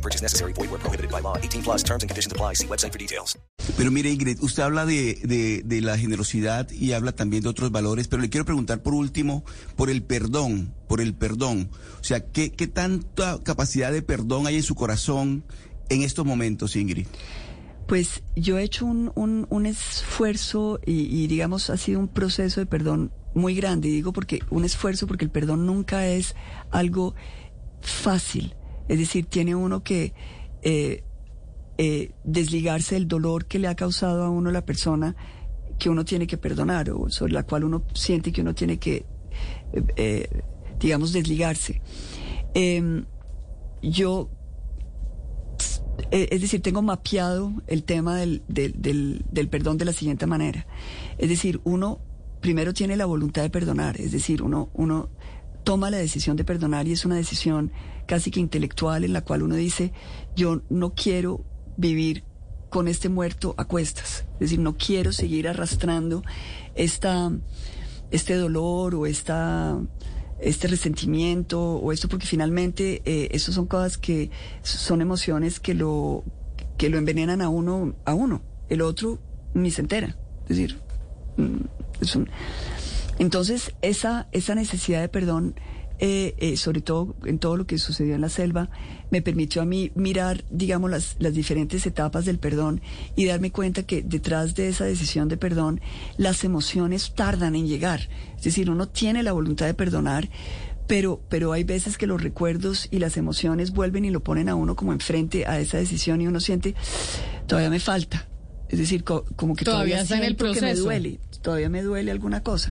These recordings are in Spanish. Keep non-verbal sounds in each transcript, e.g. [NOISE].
No purchase necessary. Void where prohibited by law. 18 plus terms and conditions apply. See website for details. Pero mire, Ingrid, usted habla de, de, de la generosidad y habla también de otros valores, pero le quiero preguntar por último, por el perdón, por el perdón. O sea, ¿qué, qué tanta capacidad de perdón hay en su corazón en estos momentos, Ingrid? Pues yo he hecho un, un, un esfuerzo y, y, digamos ha sido un proceso de perdón muy grande. Y digo porque un esfuerzo porque el perdón nunca es algo fácil. Es decir, tiene uno que eh, eh, desligarse del dolor que le ha causado a uno la persona que uno tiene que perdonar o sobre la cual uno siente que uno tiene que, eh, digamos, desligarse. Em, yo es decir, tengo mapeado el tema del, del, del, del, perdón de la siguiente manera. Es decir, uno primero tiene la voluntad de perdonar, es decir, uno, uno toma la decisión de perdonar y es una decisión casi que intelectual en la cual uno dice, yo no quiero vivir con este muerto a cuestas, es decir, no quiero seguir arrastrando esta, este dolor o esta este resentimiento o esto porque finalmente eh, eso son cosas que son emociones que lo que lo envenenan a uno a uno. El otro ni se entera. Es decir es un... entonces esa esa necesidad de perdón eh, eh, sobre todo en todo lo que sucedió en la selva, me permitió a mí mirar, digamos, las, las diferentes etapas del perdón y darme cuenta que detrás de esa decisión de perdón, las emociones tardan en llegar. Es decir, uno tiene la voluntad de perdonar, pero, pero hay veces que los recuerdos y las emociones vuelven y lo ponen a uno como enfrente a esa decisión y uno siente, todavía me falta. Es decir, co como que todavía, todavía está en el proceso. Que me duele, todavía me duele alguna cosa.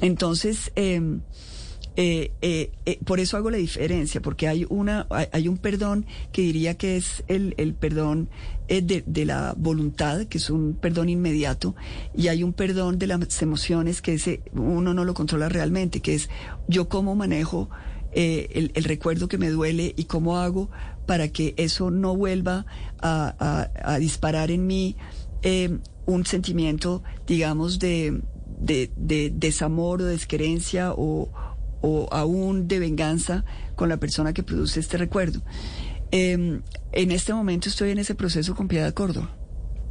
Entonces, eh, eh, eh, eh, por eso hago la diferencia, porque hay una, hay, hay un perdón que diría que es el, el perdón eh, de, de, la voluntad, que es un perdón inmediato, y hay un perdón de las emociones que ese uno no lo controla realmente, que es yo cómo manejo eh, el, el, recuerdo que me duele y cómo hago para que eso no vuelva a, a, a disparar en mí eh, un sentimiento, digamos, de, de, de, desamor o desquerencia o, o aún de venganza con la persona que produce este recuerdo. Eh, en este momento estoy en ese proceso con Piedad Córdoba.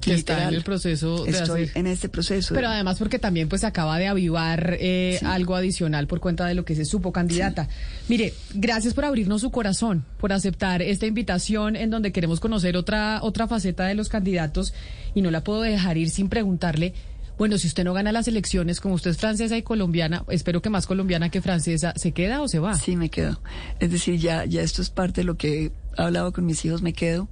Que está en el proceso de Estoy hacer. en este proceso. Pero además porque también pues acaba de avivar eh, sí. algo adicional por cuenta de lo que se supo candidata. Sí. Mire, gracias por abrirnos su corazón, por aceptar esta invitación en donde queremos conocer otra, otra faceta de los candidatos y no la puedo dejar ir sin preguntarle bueno, si usted no gana las elecciones, como usted es francesa y colombiana, espero que más colombiana que francesa, ¿se queda o se va? Sí, me quedo. Es decir, ya, ya esto es parte de lo que he hablado con mis hijos, me quedo.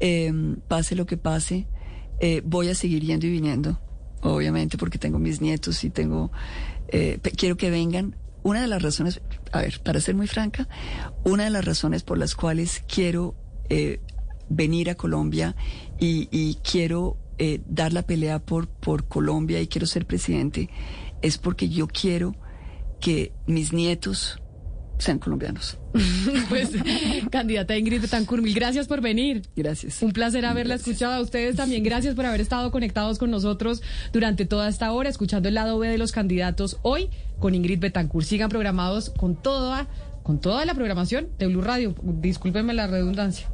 Eh, pase lo que pase, eh, voy a seguir yendo y viniendo, obviamente, porque tengo mis nietos y tengo, eh, quiero que vengan. Una de las razones, a ver, para ser muy franca, una de las razones por las cuales quiero eh, venir a Colombia y quiero eh, dar la pelea por, por Colombia y quiero ser presidente es porque yo quiero que mis nietos sean colombianos. [LAUGHS] pues, candidata Ingrid Betancourt, mil gracias por venir. Gracias. Un placer haberla gracias. escuchado a ustedes también. Gracias por haber estado conectados con nosotros durante toda esta hora, escuchando el lado B de los candidatos hoy con Ingrid Betancourt. Sigan programados con toda, con toda la programación de Blue Radio. Discúlpenme la redundancia.